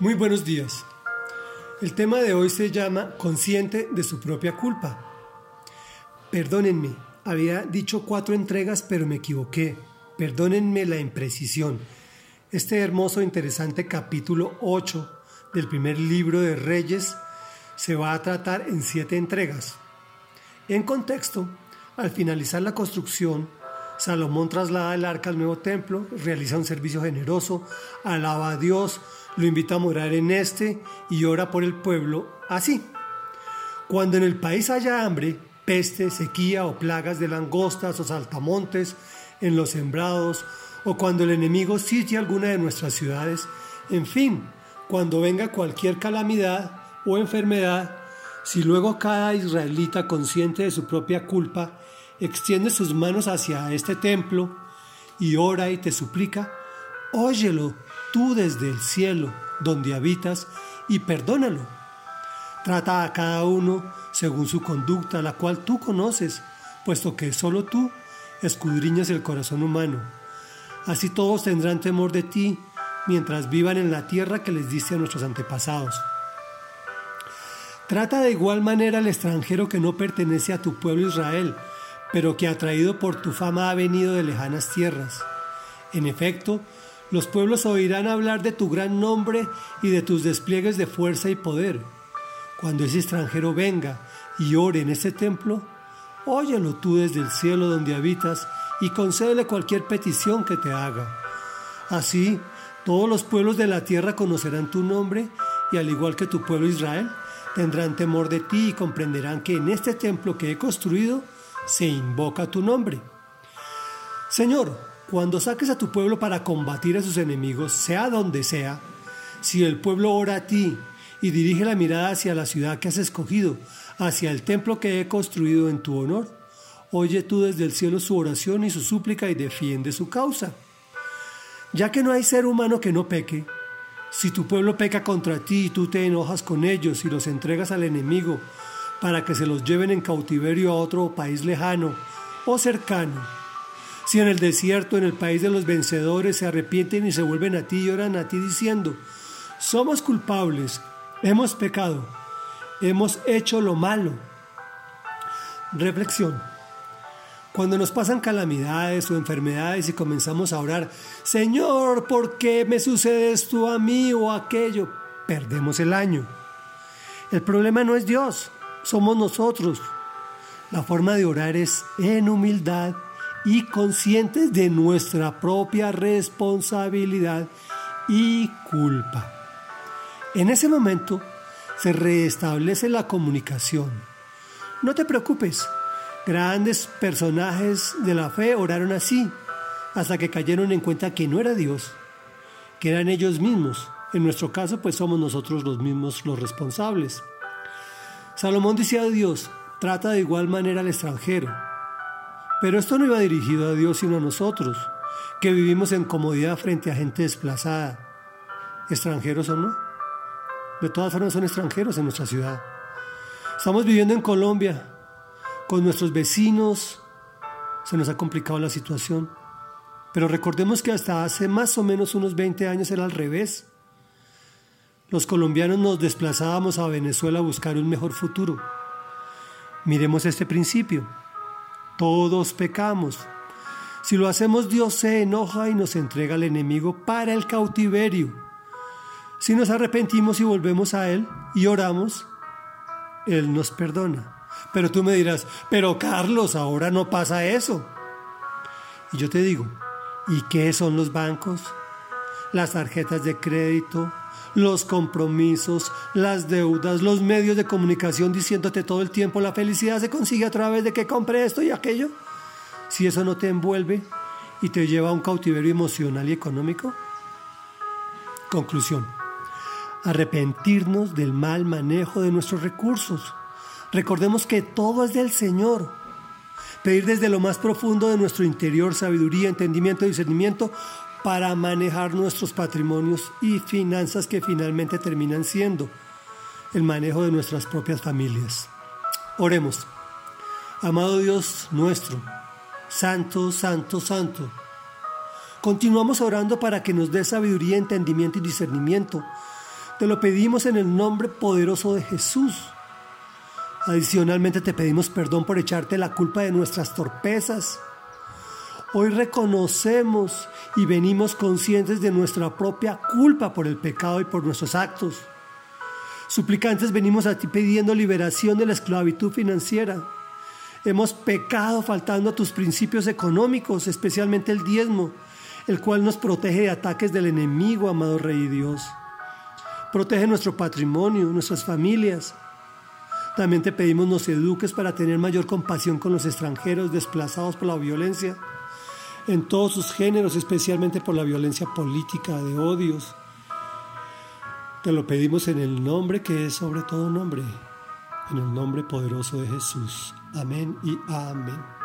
Muy buenos días. El tema de hoy se llama Consciente de su propia culpa. Perdónenme, había dicho cuatro entregas pero me equivoqué. Perdónenme la imprecisión. Este hermoso e interesante capítulo 8 del primer libro de Reyes se va a tratar en siete entregas. En contexto, al finalizar la construcción, Salomón traslada el arca al nuevo templo, realiza un servicio generoso, alaba a Dios, lo invita a morar en este y ora por el pueblo así. Cuando en el país haya hambre, peste, sequía o plagas de langostas o saltamontes en los sembrados, o cuando el enemigo sitie alguna de nuestras ciudades, en fin, cuando venga cualquier calamidad o enfermedad, si luego cada israelita consciente de su propia culpa extiende sus manos hacia este templo y ora y te suplica, óyelo tú desde el cielo donde habitas y perdónalo. Trata a cada uno según su conducta, la cual tú conoces, puesto que solo tú escudriñas el corazón humano. Así todos tendrán temor de ti mientras vivan en la tierra que les diste a nuestros antepasados. Trata de igual manera al extranjero que no pertenece a tu pueblo Israel, pero que atraído por tu fama ha venido de lejanas tierras. En efecto, los pueblos oirán hablar de tu gran nombre y de tus despliegues de fuerza y poder. Cuando ese extranjero venga y ore en este templo, óyelo tú desde el cielo donde habitas y concédele cualquier petición que te haga. Así, todos los pueblos de la tierra conocerán tu nombre y al igual que tu pueblo Israel, tendrán temor de ti y comprenderán que en este templo que he construido se invoca tu nombre. Señor, cuando saques a tu pueblo para combatir a sus enemigos, sea donde sea, si el pueblo ora a ti y dirige la mirada hacia la ciudad que has escogido, hacia el templo que he construido en tu honor, oye tú desde el cielo su oración y su súplica y defiende su causa. Ya que no hay ser humano que no peque, si tu pueblo peca contra ti y tú te enojas con ellos y los entregas al enemigo para que se los lleven en cautiverio a otro país lejano o cercano, si en el desierto, en el país de los vencedores, se arrepienten y se vuelven a ti y oran a ti diciendo, somos culpables, hemos pecado, hemos hecho lo malo. Reflexión. Cuando nos pasan calamidades o enfermedades y comenzamos a orar, Señor, ¿por qué me sucede esto a mí o aquello? Perdemos el año. El problema no es Dios, somos nosotros. La forma de orar es en humildad y conscientes de nuestra propia responsabilidad y culpa. En ese momento se restablece la comunicación. No te preocupes, grandes personajes de la fe oraron así, hasta que cayeron en cuenta que no era Dios, que eran ellos mismos. En nuestro caso, pues somos nosotros los mismos los responsables. Salomón decía a Dios, trata de igual manera al extranjero, pero esto no iba dirigido a Dios sino a nosotros, que vivimos en comodidad frente a gente desplazada, extranjeros o no. De todas formas son extranjeros en nuestra ciudad. Estamos viviendo en Colombia, con nuestros vecinos, se nos ha complicado la situación, pero recordemos que hasta hace más o menos unos 20 años era al revés. Los colombianos nos desplazábamos a Venezuela a buscar un mejor futuro. Miremos este principio. Todos pecamos. Si lo hacemos, Dios se enoja y nos entrega al enemigo para el cautiverio. Si nos arrepentimos y volvemos a Él y oramos, Él nos perdona. Pero tú me dirás, pero Carlos, ahora no pasa eso. Y yo te digo, ¿y qué son los bancos? Las tarjetas de crédito, los compromisos, las deudas, los medios de comunicación diciéndote todo el tiempo la felicidad se consigue a través de que compre esto y aquello. Si eso no te envuelve y te lleva a un cautiverio emocional y económico. Conclusión. Arrepentirnos del mal manejo de nuestros recursos. Recordemos que todo es del Señor. Pedir desde lo más profundo de nuestro interior sabiduría, entendimiento y discernimiento para manejar nuestros patrimonios y finanzas que finalmente terminan siendo el manejo de nuestras propias familias. Oremos. Amado Dios nuestro, Santo, Santo, Santo. Continuamos orando para que nos dé sabiduría, entendimiento y discernimiento, Te lo pedimos en el nombre poderoso de Jesús. Adicionalmente te pedimos perdón por echarte la culpa de nuestras torpezas. Hoy reconocemos y venimos conscientes de nuestra propia culpa por el pecado y por nuestros actos. Suplicantes venimos a ti pidiendo liberación de la esclavitud financiera. Hemos pecado faltando a tus principios económicos, especialmente el diezmo, el cual nos protege de ataques del enemigo, amado Rey Dios. Protege nuestro patrimonio, nuestras familias. También te pedimos nos eduques para tener mayor compasión con los extranjeros desplazados por la violencia, en todos sus géneros, especialmente por la violencia política, de odios, te lo pedimos en el nombre que es sobre todo nombre, en el nombre poderoso de Jesús. Amén y amén.